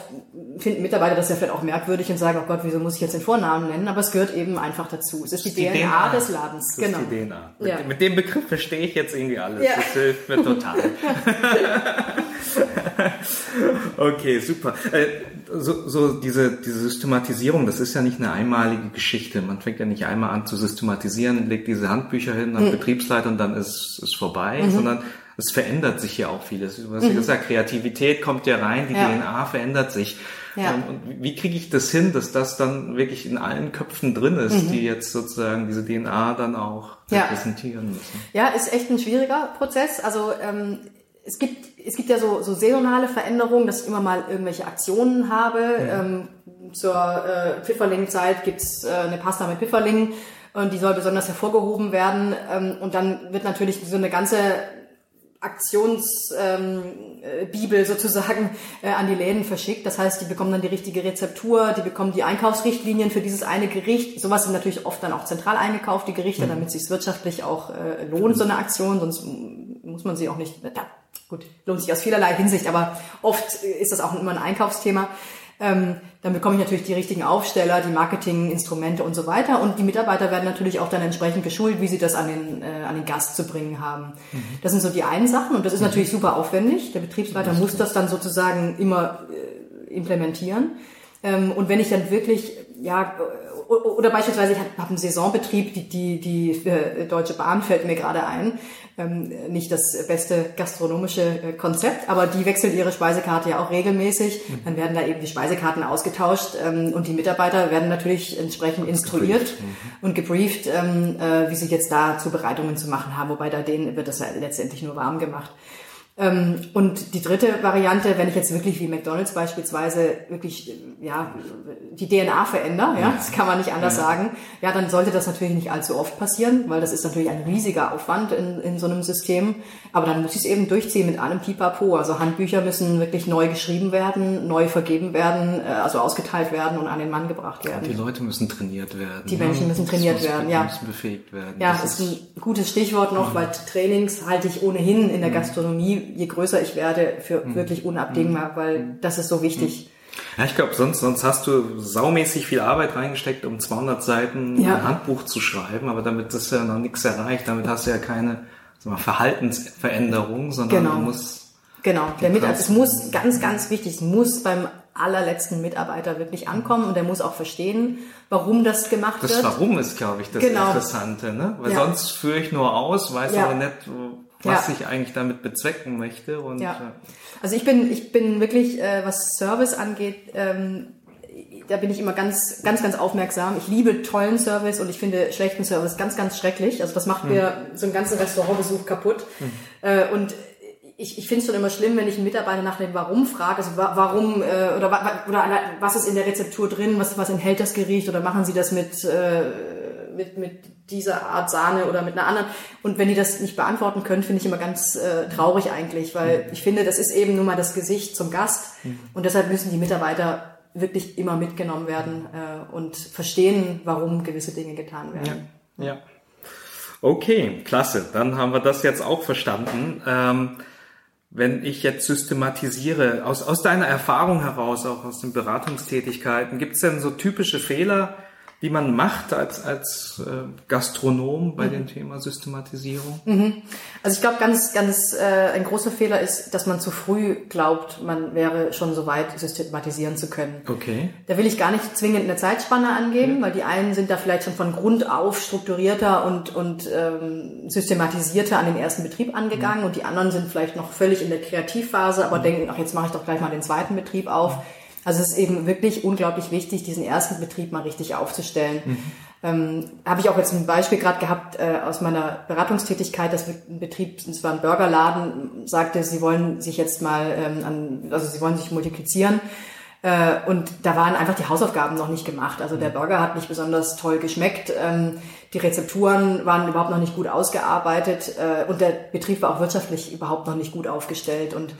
Speaker 3: finden Mitarbeiter das ja vielleicht auch merkwürdig und sagen, oh Gott, wieso muss ich jetzt den Vornamen nennen? Aber es gehört eben einfach dazu. Es ist die, die DNA, DNA, des Ladens.
Speaker 2: Das genau. ist die DNA. Mit, ja. mit dem Begriff verstehe ich jetzt irgendwie alles. Ja. Das hilft mir total. okay, super. Äh, so, so diese, diese Systematisierung, das ist ja nicht eine einmalige Geschichte. Man fängt ja nicht einmal an zu systematisieren, legt diese Handbücher hin an mhm. Betriebsleiter und dann ist es vorbei, mhm. sondern es verändert sich ja auch vieles. Du hast ja mhm. gesagt, Kreativität kommt ja rein, die ja. DNA verändert sich. Ja. Ähm, und wie kriege ich das hin, dass das dann wirklich in allen Köpfen drin ist, mhm. die jetzt sozusagen diese DNA dann auch ja. repräsentieren müssen?
Speaker 3: Ja, ist echt ein schwieriger Prozess. Also ähm, es gibt es gibt ja so, so saisonale Veränderungen, dass ich immer mal irgendwelche Aktionen habe. Ja. Ähm, zur äh, Pfifferlingzeit gibt's äh, eine Pasta mit Pfifferlingen und die soll besonders hervorgehoben werden. Ähm, und dann wird natürlich so eine ganze Aktionsbibel ähm, sozusagen äh, an die Läden verschickt. Das heißt, die bekommen dann die richtige Rezeptur, die bekommen die Einkaufsrichtlinien für dieses eine Gericht. Sowas sind natürlich oft dann auch zentral eingekauft, die Gerichte, mhm. damit es sich wirtschaftlich auch äh, lohnt, so eine Aktion. Sonst muss man sie auch nicht, ja, gut, lohnt sich aus vielerlei Hinsicht, aber oft ist das auch immer ein Einkaufsthema. Ähm, dann bekomme ich natürlich die richtigen Aufsteller, die Marketinginstrumente und so weiter. Und die Mitarbeiter werden natürlich auch dann entsprechend geschult, wie sie das an den, äh, an den Gast zu bringen haben. Mhm. Das sind so die einen Sachen und das ist mhm. natürlich super aufwendig. Der Betriebsleiter muss das dann sozusagen immer äh, implementieren. Ähm, und wenn ich dann wirklich, ja, oder beispielsweise ich habe hab einen Saisonbetrieb, die, die, die äh, Deutsche Bahn fällt mir gerade ein, ähm, nicht das beste gastronomische äh, Konzept, aber die wechselt ihre Speisekarte ja auch regelmäßig. Mhm. Dann werden da eben die Speisekarten ausgetauscht ähm, und die Mitarbeiter werden natürlich entsprechend instruiert mhm. und gebrieft, ähm, äh, wie sie jetzt da Zubereitungen zu machen haben, wobei da denen wird das ja letztendlich nur warm gemacht. Ähm, und die dritte Variante, wenn ich jetzt wirklich wie McDonald's beispielsweise wirklich ja die DNA verändere, ja, das kann man nicht anders ja. sagen, ja, dann sollte das natürlich nicht allzu oft passieren, weil das ist natürlich ein riesiger Aufwand in, in so einem System. Aber dann muss ich es eben durchziehen mit allem Pipapo. Also Handbücher müssen wirklich neu geschrieben werden, neu vergeben werden, äh, also ausgeteilt werden und an den Mann gebracht werden.
Speaker 2: Die Leute müssen trainiert werden.
Speaker 3: Die Menschen müssen trainiert werden, ja.
Speaker 2: müssen befähigt werden.
Speaker 3: Ja, das ist ein gutes Stichwort noch, mhm. weil Trainings halte ich ohnehin in der mhm. Gastronomie je größer ich werde, für mhm. wirklich unabdingbar, weil mhm. das ist so wichtig.
Speaker 2: Mhm. Ja, ich glaube, sonst, sonst hast du saumäßig viel Arbeit reingesteckt, um 200 Seiten ja. ein Handbuch zu schreiben, aber damit ist ja noch nichts erreicht. Damit hast du ja keine mal, Verhaltensveränderung, sondern
Speaker 3: genau.
Speaker 2: du musst
Speaker 3: Genau, der Mitarbeiter, es muss ganz, ganz wichtig, es muss beim allerletzten Mitarbeiter wirklich ankommen und der muss auch verstehen, warum das gemacht
Speaker 2: das
Speaker 3: wird.
Speaker 2: Das Warum ist, glaube ich, das genau. Interessante, ne? Weil ja. sonst führe ich nur aus, weiß ja. aber nicht, was ja. ich eigentlich damit bezwecken möchte. Und, ja.
Speaker 3: Äh, also ich bin, ich bin wirklich, äh, was Service angeht, ähm, da bin ich immer ganz, ganz, ganz aufmerksam. Ich liebe tollen Service und ich finde schlechten Service ganz, ganz schrecklich. Also das macht mhm. mir so einen ganzen Restaurantbesuch kaputt. Mhm. Äh, und ich, ich finde es schon immer schlimm, wenn ich einen Mitarbeiter nach dem Warum frage, also warum äh, oder, oder was ist in der Rezeptur drin, was, was enthält das Gericht oder machen Sie das mit, äh, mit, mit dieser Art Sahne oder mit einer anderen. Und wenn die das nicht beantworten können, finde ich immer ganz äh, traurig eigentlich, weil mhm. ich finde, das ist eben nun mal das Gesicht zum Gast mhm. und deshalb müssen die Mitarbeiter wirklich immer mitgenommen werden äh, und verstehen, warum gewisse Dinge getan werden.
Speaker 2: Ja. ja. Okay, klasse. Dann haben wir das jetzt auch verstanden. Ähm, wenn ich jetzt systematisiere, aus, aus deiner Erfahrung heraus, auch aus den Beratungstätigkeiten, gibt es denn so typische Fehler, die man macht als, als äh, Gastronom bei mhm. dem Thema Systematisierung?
Speaker 3: Mhm. Also ich glaube, ganz, ganz äh, ein großer Fehler ist, dass man zu früh glaubt, man wäre schon so weit, systematisieren zu können.
Speaker 2: Okay.
Speaker 3: Da will ich gar nicht zwingend eine Zeitspanne angeben, ja. weil die einen sind da vielleicht schon von Grund auf strukturierter und, und ähm, systematisierter an den ersten Betrieb angegangen mhm. und die anderen sind vielleicht noch völlig in der Kreativphase, aber mhm. denken, ach, jetzt mache ich doch gleich mal den zweiten Betrieb auf. Also es ist eben wirklich unglaublich wichtig, diesen ersten Betrieb mal richtig aufzustellen. Mhm. Ähm, Habe ich auch jetzt ein Beispiel gerade gehabt äh, aus meiner Beratungstätigkeit, dass ein Betrieb, es war ein Burgerladen, sagte, sie wollen sich jetzt mal ähm, an, also sie wollen sich multiplizieren. Äh, und da waren einfach die Hausaufgaben noch nicht gemacht. Also der mhm. Burger hat nicht besonders toll geschmeckt. Ähm, die Rezepturen waren überhaupt noch nicht gut ausgearbeitet äh, und der Betrieb war auch wirtschaftlich überhaupt noch nicht gut aufgestellt. Und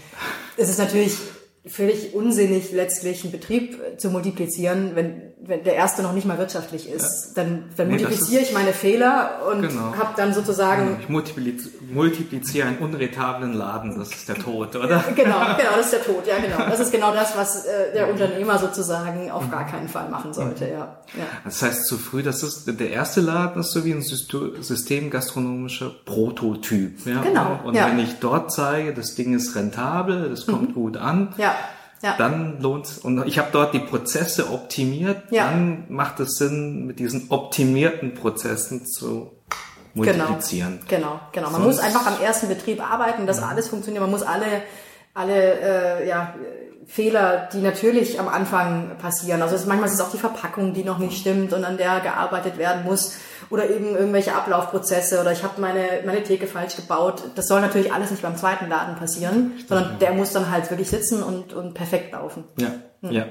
Speaker 3: es ist natürlich völlig unsinnig, letztlich einen Betrieb zu multiplizieren, wenn wenn der erste noch nicht mal wirtschaftlich ist,
Speaker 2: Ja.
Speaker 3: dann, dann
Speaker 2: Nee,
Speaker 3: multipliziere
Speaker 2: ist-
Speaker 3: ich meine Fehler und
Speaker 2: Genau.
Speaker 3: habe dann sozusagen
Speaker 2: Ich multipliz multipliziere einen unretablen Laden, das ist der Tod, oder?
Speaker 3: Genau, genau, das ist der Tod, ja genau. Das ist genau das, was äh, der Unternehmer sozusagen auf gar keinen Fall machen sollte, ja. ja.
Speaker 2: Das heißt, zu früh, das ist der erste Laden ist so wie ein systemgastronomischer Prototyp. Ja?
Speaker 3: Genau,
Speaker 2: Und
Speaker 3: ja. Mhm.
Speaker 2: wenn ich dort zeige, das Ding ist rentabel, das kommt gut an,
Speaker 3: Ja, ja.
Speaker 2: dann lohnt und ich habe dort die Prozesse optimiert,
Speaker 3: Ja.
Speaker 2: dann macht es Sinn, mit diesen optimierten Prozessen zu multiplizieren.
Speaker 3: Genau, genau. Man
Speaker 2: Sonst-
Speaker 3: muss einfach am ersten Betrieb arbeiten, dass alles funktioniert. Man muss alle, alle äh, ja, Fehler, die natürlich am Anfang passieren. Also es, manchmal ist es auch die Verpackung, die noch nicht stimmt und an der gearbeitet werden muss. Oder eben irgendwelche Ablaufprozesse oder ich habe meine, meine Theke falsch gebaut. Das soll natürlich alles nicht beim zweiten Laden passieren, sondern der muss dann halt wirklich sitzen und, und perfekt laufen.
Speaker 2: Ja, ja.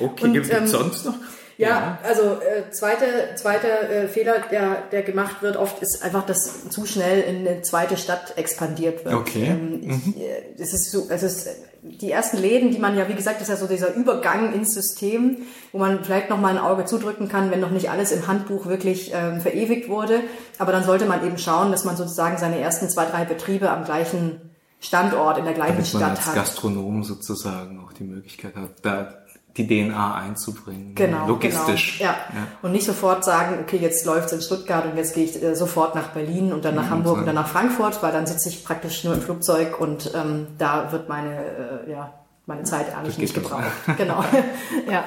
Speaker 2: Okay, gibt es
Speaker 3: ähm,
Speaker 2: sonst noch?
Speaker 3: Ja, also äh, zweiter zweiter äh, Fehler, der, der gemacht wird oft, ist einfach, dass zu schnell in eine zweite Stadt expandiert wird.
Speaker 2: Okay.
Speaker 3: Ähm, ich, äh, es ist so, es ist die ersten Läden, die man ja, wie gesagt, das ist ja so dieser Übergang ins System, wo man vielleicht noch mal ein Auge zudrücken kann, wenn noch nicht alles im Handbuch wirklich ähm, verewigt wurde. Aber dann sollte man eben schauen, dass man sozusagen seine ersten zwei, drei Betriebe am gleichen Standort in der gleichen
Speaker 2: Damit man
Speaker 3: Stadt
Speaker 2: als
Speaker 3: hat.
Speaker 2: Gastronom sozusagen auch die Möglichkeit hat, da die DNA einzubringen.
Speaker 3: Genau,
Speaker 2: Logistisch.
Speaker 3: Genau. Ja. Und nicht sofort sagen, okay, jetzt läuft's in Stuttgart und jetzt gehe ich äh, sofort nach Berlin und dann nach Hamburg und dann nach Frankfurt, weil dann sitze ich praktisch nur im Flugzeug und ähm, da wird meine, äh, ja, meine Zeit eigentlich nicht gebraucht. genau. ja.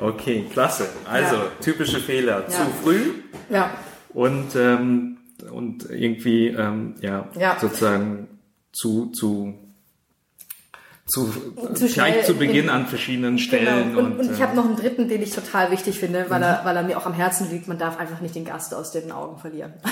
Speaker 2: Okay, klasse. Also,
Speaker 3: Ja.
Speaker 2: typische Fehler. Zu
Speaker 3: Ja.
Speaker 2: früh
Speaker 3: ja.
Speaker 2: und, ähm, und irgendwie, ähm, ja,
Speaker 3: Ja.
Speaker 2: sozusagen zu, zu, zu,
Speaker 3: Zu
Speaker 2: gleich zu
Speaker 3: in-
Speaker 2: Beginn an verschiedenen Stellen.
Speaker 3: Genau. Und, und ich
Speaker 2: äh,
Speaker 3: habe noch einen dritten, den ich total wichtig finde, weil,
Speaker 2: Mhm.
Speaker 3: er, weil er mir auch am Herzen liegt. Man darf einfach nicht den Gast aus den Augen verlieren.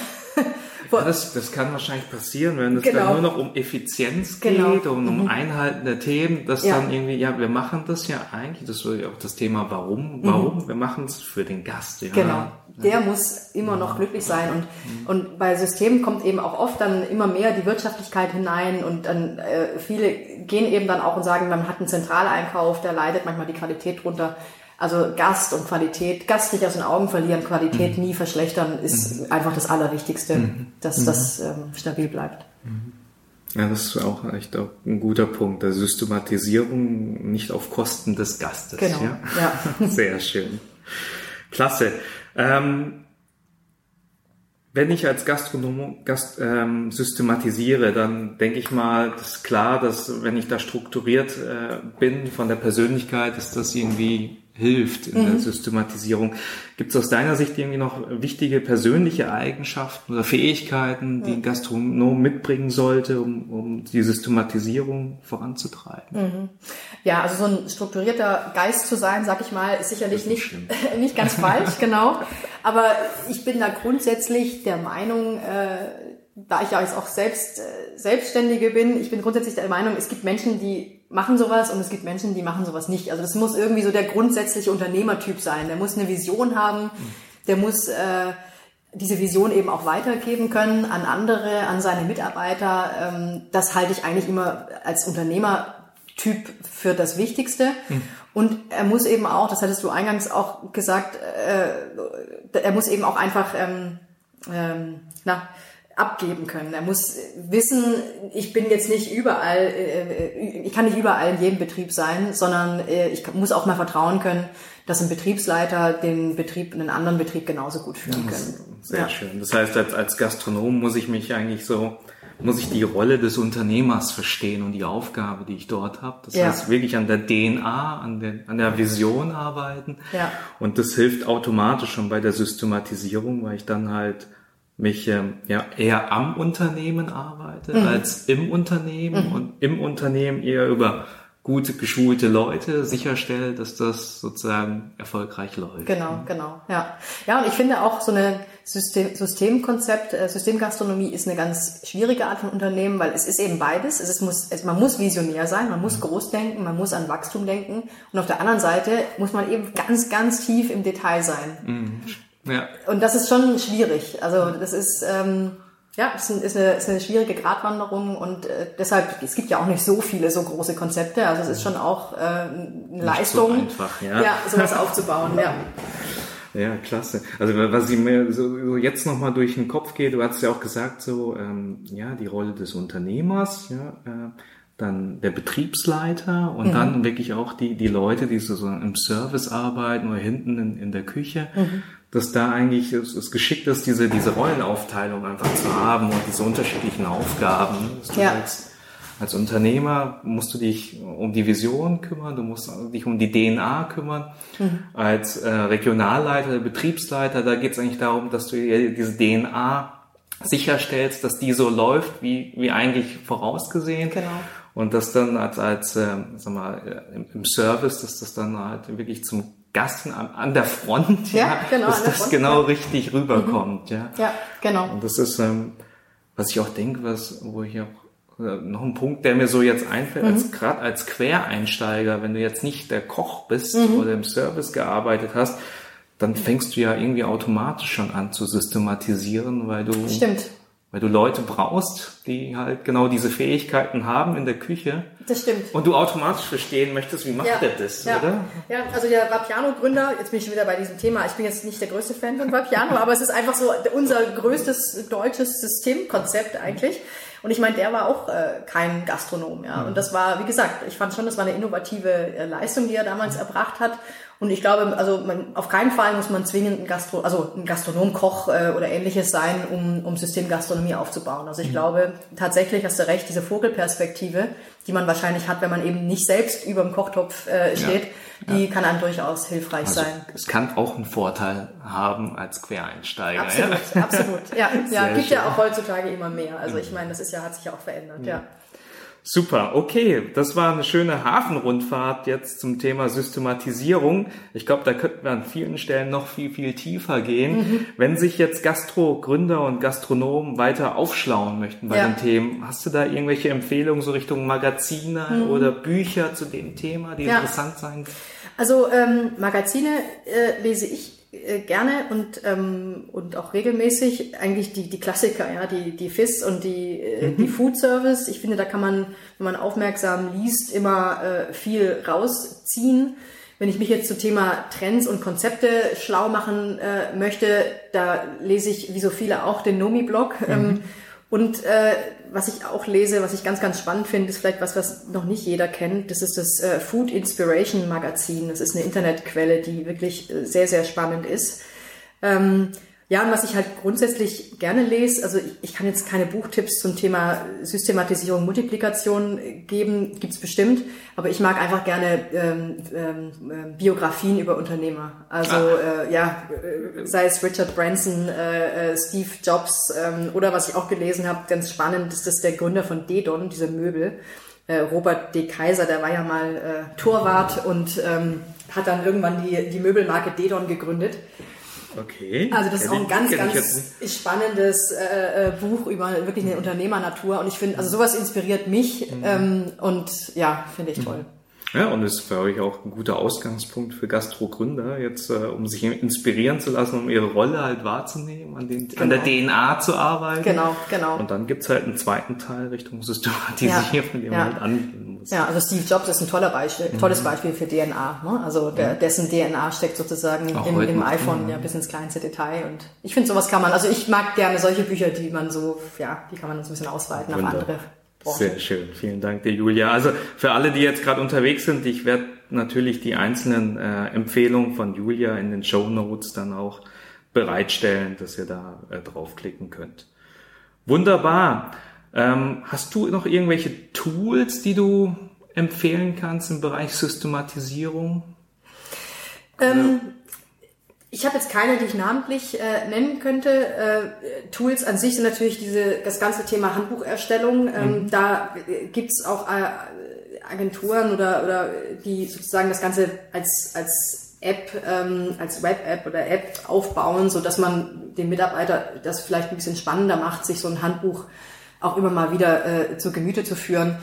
Speaker 2: Ja, das, das kann wahrscheinlich passieren, wenn es
Speaker 3: Genau.
Speaker 2: dann nur noch um Effizienz
Speaker 3: Genau.
Speaker 2: geht und um Einhalten der Themen, dass
Speaker 3: Ja.
Speaker 2: dann irgendwie, ja, wir machen das ja eigentlich, das ist ja auch das Thema, warum, warum, wir machen es für den Gast. Ja.
Speaker 3: Mhm. Genau. Der muss immer noch glücklich sein und, und bei Systemen kommt eben auch oft dann immer mehr die Wirtschaftlichkeit hinein und dann äh, viele gehen eben dann auch und sagen, man hat einen Zentraleinkauf, der leidet manchmal die Qualität runter. Also Gast und Qualität, Gast nicht aus den Augen verlieren, Qualität nie verschlechtern, ist einfach das Allerwichtigste, dass das ähm, stabil bleibt.
Speaker 2: Ja, das ist auch echt auch ein guter Punkt, der Systematisierung nicht auf Kosten des Gastes.
Speaker 3: Genau,
Speaker 2: Ja?
Speaker 3: ja.
Speaker 2: Sehr schön. Klasse. Ähm, wenn ich als Gastronom Gast, ähm, systematisiere, dann denke ich mal, das ist klar, dass wenn ich da strukturiert äh, bin von der Persönlichkeit, dass das irgendwie hilft in
Speaker 3: Mhm.
Speaker 2: der Systematisierung. Gibt es aus deiner Sicht irgendwie noch wichtige persönliche Eigenschaften oder Fähigkeiten, die ein Gastronom mitbringen sollte, um, um die Systematisierung voranzutreiben?
Speaker 3: Ja, also so ein strukturierter Geist zu sein, sag ich mal, ist sicherlich nicht, nicht ganz falsch, genau. Aber ich bin da grundsätzlich der Meinung, äh, da ich ja jetzt auch selbst äh, Selbstständige bin, ich bin grundsätzlich der Meinung, es gibt Menschen, die machen sowas und es gibt Menschen, die machen sowas nicht. Also das muss irgendwie so der grundsätzliche Unternehmertyp sein. Der muss eine Vision haben, der muss äh, diese Vision eben auch weitergeben können an andere, an seine Mitarbeiter. Ähm, das halte ich eigentlich immer als Unternehmertyp für das Wichtigste. Und er muss eben auch, das hattest du eingangs auch gesagt, äh, er muss eben auch einfach ähm, ähm, na, abgeben können. Er muss wissen, ich bin jetzt nicht überall, äh, ich kann nicht überall in jedem Betrieb sein, sondern äh, ich muss auch mal vertrauen können, dass ein Betriebsleiter den Betrieb, einen anderen Betrieb genauso gut führen kann.
Speaker 2: Sehr
Speaker 3: Ja.
Speaker 2: schön. Das heißt, als, als Gastronom muss ich mich eigentlich so, muss ich die Rolle des Unternehmers verstehen und die Aufgabe, die ich dort habe. Das
Speaker 3: Ja.
Speaker 2: heißt, wirklich an der DNA, an der, an der Vision arbeiten.
Speaker 3: Ja.
Speaker 2: Und das hilft automatisch schon bei der Systematisierung, weil ich dann halt mich ähm, ja eher am Unternehmen arbeite
Speaker 3: Mhm.
Speaker 2: als im Unternehmen und im Unternehmen eher über gute geschulte Leute sicherstelle, dass das sozusagen erfolgreich läuft.
Speaker 3: Genau, genau, ja. Ja, und ich finde auch so eine System, Systemkonzept, äh, Systemgastronomie ist eine ganz schwierige Art von Unternehmen, weil es ist eben beides. Es ist, muss, es, man muss visionär sein, man muss groß denken, man muss an Wachstum denken. Und auf der anderen Seite muss man eben ganz, ganz tief im Detail sein.
Speaker 2: Ja.
Speaker 3: Und das ist schon schwierig. Also das ist, ähm, Ja, es ist eine, ist eine schwierige Gratwanderung und äh, deshalb, es gibt ja auch nicht so viele so große Konzepte. Also es ist schon auch äh, eine nicht Leistung, so
Speaker 2: einfach, ja.
Speaker 3: ja, sowas aufzubauen. Ja.
Speaker 2: Ja, klasse. Also was ich mir so, so jetzt nochmal durch den Kopf geht, du hast ja auch gesagt, so ähm, ja die Rolle des Unternehmers, ja, äh, dann der Betriebsleiter und mhm. dann wirklich auch die die Leute, die so im Service arbeiten oder hinten in, in der Küche. Mhm dass da eigentlich es, es geschickt ist, diese, diese Rollenaufteilung einfach zu haben und diese unterschiedlichen Aufgaben. Ja. als, als Unternehmer musst du dich um die Vision kümmern, du musst dich um die DNA kümmern. Mhm. Als äh, Regionalleiter, Betriebsleiter, da geht es eigentlich darum, dass du diese DNA sicherstellst, dass die so läuft, wie, wie eigentlich vorausgesehen.
Speaker 3: Genau.
Speaker 2: Und das dann als, als äh, sag mal, im, im Service, dass das dann halt wirklich zum Gassen an, an der Front,
Speaker 3: ja, ja genau,
Speaker 2: dass das
Speaker 3: Front,
Speaker 2: genau
Speaker 3: ja.
Speaker 2: richtig rüberkommt. Mhm. Ja.
Speaker 3: ja, genau.
Speaker 2: Und das ist, ähm, was ich auch denke, was, wo ich auch äh, noch ein Punkt, der mir so jetzt einfällt, mhm. als gerade als Quereinsteiger, wenn du jetzt nicht der Koch bist mhm. oder im Service gearbeitet hast, dann fängst du ja irgendwie automatisch schon an zu systematisieren, weil du
Speaker 3: Stimmt
Speaker 2: weil du Leute brauchst, die halt genau diese Fähigkeiten haben in der Küche.
Speaker 3: Das stimmt.
Speaker 2: Und du automatisch verstehen möchtest, wie macht
Speaker 3: ja,
Speaker 2: der das,
Speaker 3: ja.
Speaker 2: oder?
Speaker 3: Ja, also der Vapiano-Gründer, jetzt bin ich schon wieder bei diesem Thema, ich bin jetzt nicht der größte Fan von Vapiano, aber es ist einfach so unser größtes deutsches Systemkonzept eigentlich. Und ich meine, der war auch äh, kein Gastronom, ja. Und das war, wie gesagt, ich fand schon, das war eine innovative äh, Leistung, die er damals erbracht hat. Und ich glaube, also man, auf keinen Fall muss man zwingend ein Gastro, also ein Gastronomkoch äh, oder ähnliches sein, um, um Systemgastronomie aufzubauen. Also ich mhm. glaube tatsächlich, hast du recht, diese Vogelperspektive, die man wahrscheinlich hat, wenn man eben nicht selbst über dem Kochtopf äh, steht, ja, die kann einem durchaus hilfreich
Speaker 2: also,
Speaker 3: sein.
Speaker 2: Es kann auch einen Vorteil haben als Quereinsteiger.
Speaker 3: Absolut, ja? absolut. Ja, ja gibt schön. ja auch heutzutage immer mehr. Also ich meine, das ist ja, hat sich ja auch verändert, ja.
Speaker 2: Super, okay. Das war eine schöne Hafenrundfahrt jetzt zum Thema Systematisierung. Ich glaube, da könnten wir an vielen Stellen noch viel, viel tiefer gehen. Mhm. Wenn sich jetzt Gastro-Gründer und Gastronomen weiter aufschlauen möchten bei ja. den Themen, hast du da irgendwelche Empfehlungen so Richtung Magazine mhm. oder Bücher zu dem Thema, die ja. interessant sein?
Speaker 3: Also ähm, Magazine äh, lese ich gerne und ähm, und auch regelmäßig eigentlich die die Klassiker ja die die FIS und die äh, mhm. die Food Service ich finde da kann man wenn man aufmerksam liest immer äh, viel rausziehen wenn ich mich jetzt zum Thema Trends und Konzepte schlau machen äh, möchte da lese ich wie so viele auch den Nomi Blog ähm, mhm. Und äh, was ich auch lese, was ich ganz, ganz spannend finde, ist vielleicht was, was noch nicht jeder kennt. Das ist das äh, Food Inspiration Magazin. Das ist eine Internetquelle, die wirklich äh, sehr, sehr spannend ist. Ähm, ja, und was ich halt grundsätzlich gerne lese, also ich, ich kann jetzt keine Buchtipps zum Thema Systematisierung, Multiplikation geben, gibt's bestimmt, aber ich mag einfach gerne ähm, ähm, ähm Biografien über Unternehmer. Also äh, ja, äh, sei es Richard Branson, äh, äh, Steve Jobs ähm, oder was ich auch gelesen habe, ganz spannend, ist das der Gründer von Dedon, diese Möbel. Äh, Robert D. Kaiser, der war ja mal äh, Torwart und ähm, hat dann irgendwann die, die Möbelmarke Dedon gegründet.
Speaker 2: Okay.
Speaker 3: Also das ist auch ein ganz, ganz spannendes äh, äh, Buch über wirklich eine Unternehmernatur und ich finde, also sowas inspiriert mich mhm. ähm, und ja, finde ich toll. Mhm.
Speaker 2: Ja, und ist für euch auch ein guter Ausgangspunkt für Gastro-Gründer, jetzt äh, um sich inspirieren zu lassen, um ihre Rolle halt wahrzunehmen, an, den, genau. an der genau. DNA zu arbeiten.
Speaker 3: Genau, genau.
Speaker 2: Und dann gibt's halt einen zweiten Teil Richtung Systematisieren, ja, den man ja. halt angehen muss.
Speaker 3: Ja, also Steve Jobs ist ein toller Beispiel, mhm. tolles Beispiel für DNA. Ne? Also der, dessen DNA steckt sozusagen im, im iPhone ja bis ins kleinste Detail. Und ich finde, sowas kann man, also ich mag gerne solche Bücher, die man so, ja, die kann man so ein bisschen ausweiten Wunder. auf andere
Speaker 2: Branchen. Sehr schön, vielen Dank dir, Julia. Also für alle, die jetzt gerade unterwegs sind, ich werde natürlich die einzelnen äh, Empfehlungen von Julia in den Show Notes dann auch bereitstellen, dass ihr da äh, draufklicken könnt. Wunderbar. Ähm, hast du noch irgendwelche Tools, die du empfehlen kannst im Bereich Systematisierung?
Speaker 3: Ähm, ich habe jetzt keine, die ich namentlich äh, nennen könnte. Äh, Tools an sich sind natürlich diese, das ganze Thema Handbucherstellung. Ähm, mhm. Da äh, gibt's auch äh, Agenturen oder, oder die sozusagen das Ganze als, als App, ähm, als Web-App oder App aufbauen, so dass man den Mitarbeiter das vielleicht ein bisschen spannender macht, sich so ein Handbuch auch immer mal wieder äh, zur Gemüte zu führen.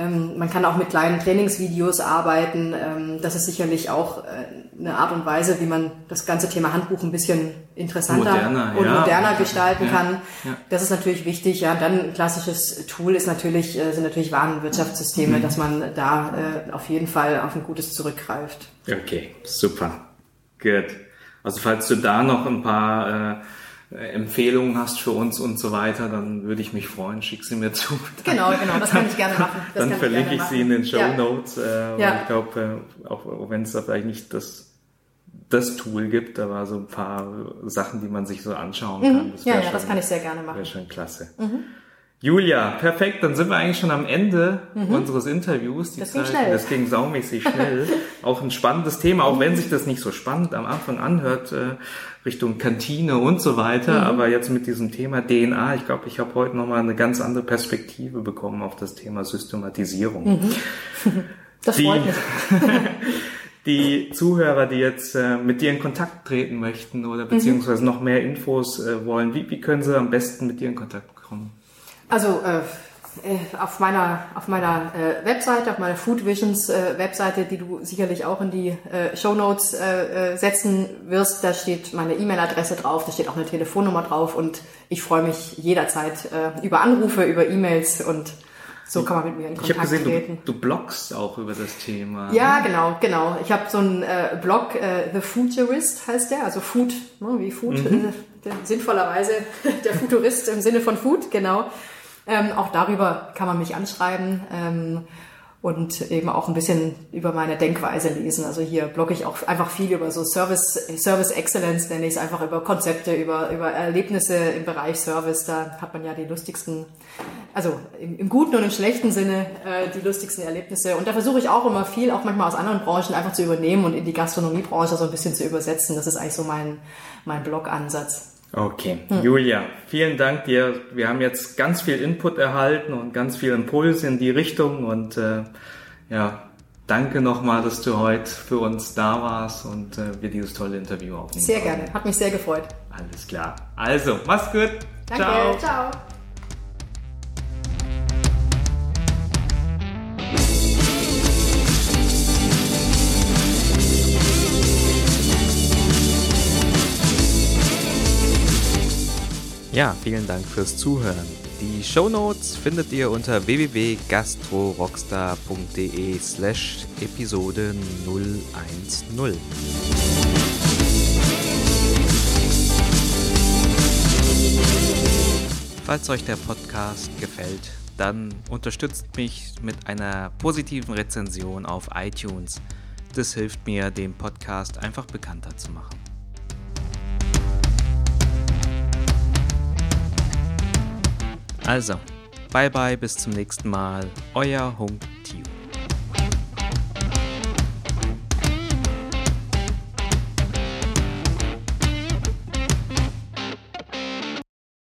Speaker 3: Ähm, man kann auch mit kleinen Trainingsvideos arbeiten. Ähm, das ist sicherlich auch äh, eine Art und Weise, wie man das ganze Thema Handbuch ein bisschen interessanter
Speaker 2: Moderner,
Speaker 3: und
Speaker 2: ja.
Speaker 3: moderner gestalten
Speaker 2: Ja,
Speaker 3: kann.
Speaker 2: ja.
Speaker 3: Das ist natürlich wichtig. Ja, dann ein klassisches Tool ist natürlich, äh, sind natürlich Warenwirtschaftssysteme,
Speaker 2: Mhm.
Speaker 3: dass man da äh, auf jeden Fall auf ein gutes zurückgreift.
Speaker 2: Okay, super. Gut. Also falls du da noch ein paar äh, Empfehlungen hast für uns und so weiter, dann würde ich mich freuen. Schick sie mir zu.
Speaker 3: Genau, genau, das kann ich gerne machen. Das
Speaker 2: dann verlinke ich,
Speaker 3: gerne
Speaker 2: sie in den. Show
Speaker 3: Ja.
Speaker 2: Notes. Äh,
Speaker 3: Ja.
Speaker 2: Ich glaube, äh, auch, wenn es da vielleicht nicht das, das Tool gibt, aber so ein paar Sachen, die man sich so anschauen kann. Das
Speaker 3: Mhm. Ja, ja, das
Speaker 2: schon-
Speaker 3: kann ich sehr gerne machen.
Speaker 2: Wäre schon klasse. Julia, perfekt. Dann sind wir eigentlich schon am Ende unseres Interviews. Die
Speaker 3: Mhm. Das ging
Speaker 2: Zeit,
Speaker 3: schnell.
Speaker 2: Das ging saumäßig schnell. auch ein spannendes Thema, auch wenn sich das nicht so spannend am Anfang anhört, äh, Richtung Kantine und so weiter.
Speaker 3: Mhm.
Speaker 2: Aber jetzt mit diesem Thema DNA, ich glaube, ich habe heute nochmal eine ganz andere Perspektive bekommen auf das Thema Systematisierung.
Speaker 3: Das
Speaker 2: Die-
Speaker 3: freut mich.
Speaker 2: Die Zuhörer, die jetzt äh, mit dir in Kontakt treten möchten oder beziehungsweise noch mehr Infos äh, wollen, wie, wie können sie am besten mit dir in Kontakt kommen?
Speaker 3: Also äh, äh, auf meiner auf meiner äh, Webseite, auf meiner Food Visions äh, Webseite, die du sicherlich auch in die äh, Show Notes äh, äh, setzen wirst, da steht meine E-Mail-Adresse drauf, da steht auch eine Telefonnummer drauf und ich freue mich jederzeit äh, über Anrufe, über E-Mails und so kann man mit mir in
Speaker 2: Ich
Speaker 3: Kontakt
Speaker 2: gesehen,
Speaker 3: treten.
Speaker 2: du, du bloggst auch über das Thema.
Speaker 3: Ja, genau, genau. Ich habe so einen äh, Blog, äh, The Futurist heißt der, also Food, ne, wie Food, äh, der, sinnvollerweise der Futurist im Sinne von Food, genau. Ähm, auch darüber kann man mich anschreiben ähm, und eben auch ein bisschen über meine Denkweise lesen. Also hier blogge ich auch einfach viel über so Service, Service Excellence, nenne ich es einfach über Konzepte, über, über Erlebnisse im Bereich Service. Da hat man ja die lustigsten, also im, im guten und im schlechten Sinne äh, die lustigsten Erlebnisse. Und da versuche ich auch immer viel, auch manchmal aus anderen Branchen einfach zu übernehmen und in die Gastronomiebranche so ein bisschen zu übersetzen. Das ist eigentlich so mein, mein Blog-Ansatz.
Speaker 2: Okay, Julia, vielen Dank dir. Wir haben jetzt ganz viel Input erhalten und ganz viel Impuls in die Richtung und äh, ja, danke nochmal, dass du heute für uns da warst und äh, wir dieses tolle Interview aufnehmen.
Speaker 3: Sehr
Speaker 2: konnten.
Speaker 3: gerne, hat mich sehr gefreut.
Speaker 2: Alles klar. Also, mach's gut.
Speaker 3: Danke,
Speaker 2: Ciao.
Speaker 3: ciao.
Speaker 1: Ja, vielen Dank fürs Zuhören. Die Shownotes findet ihr unter www.gastrorockstar.de slash Episode 010. Falls euch der Podcast gefällt, dann unterstützt mich mit einer positiven Rezension auf iTunes. Das hilft mir, den Podcast einfach bekannter zu machen. Also, bye bye, bis zum nächsten Mal. Euer Hunk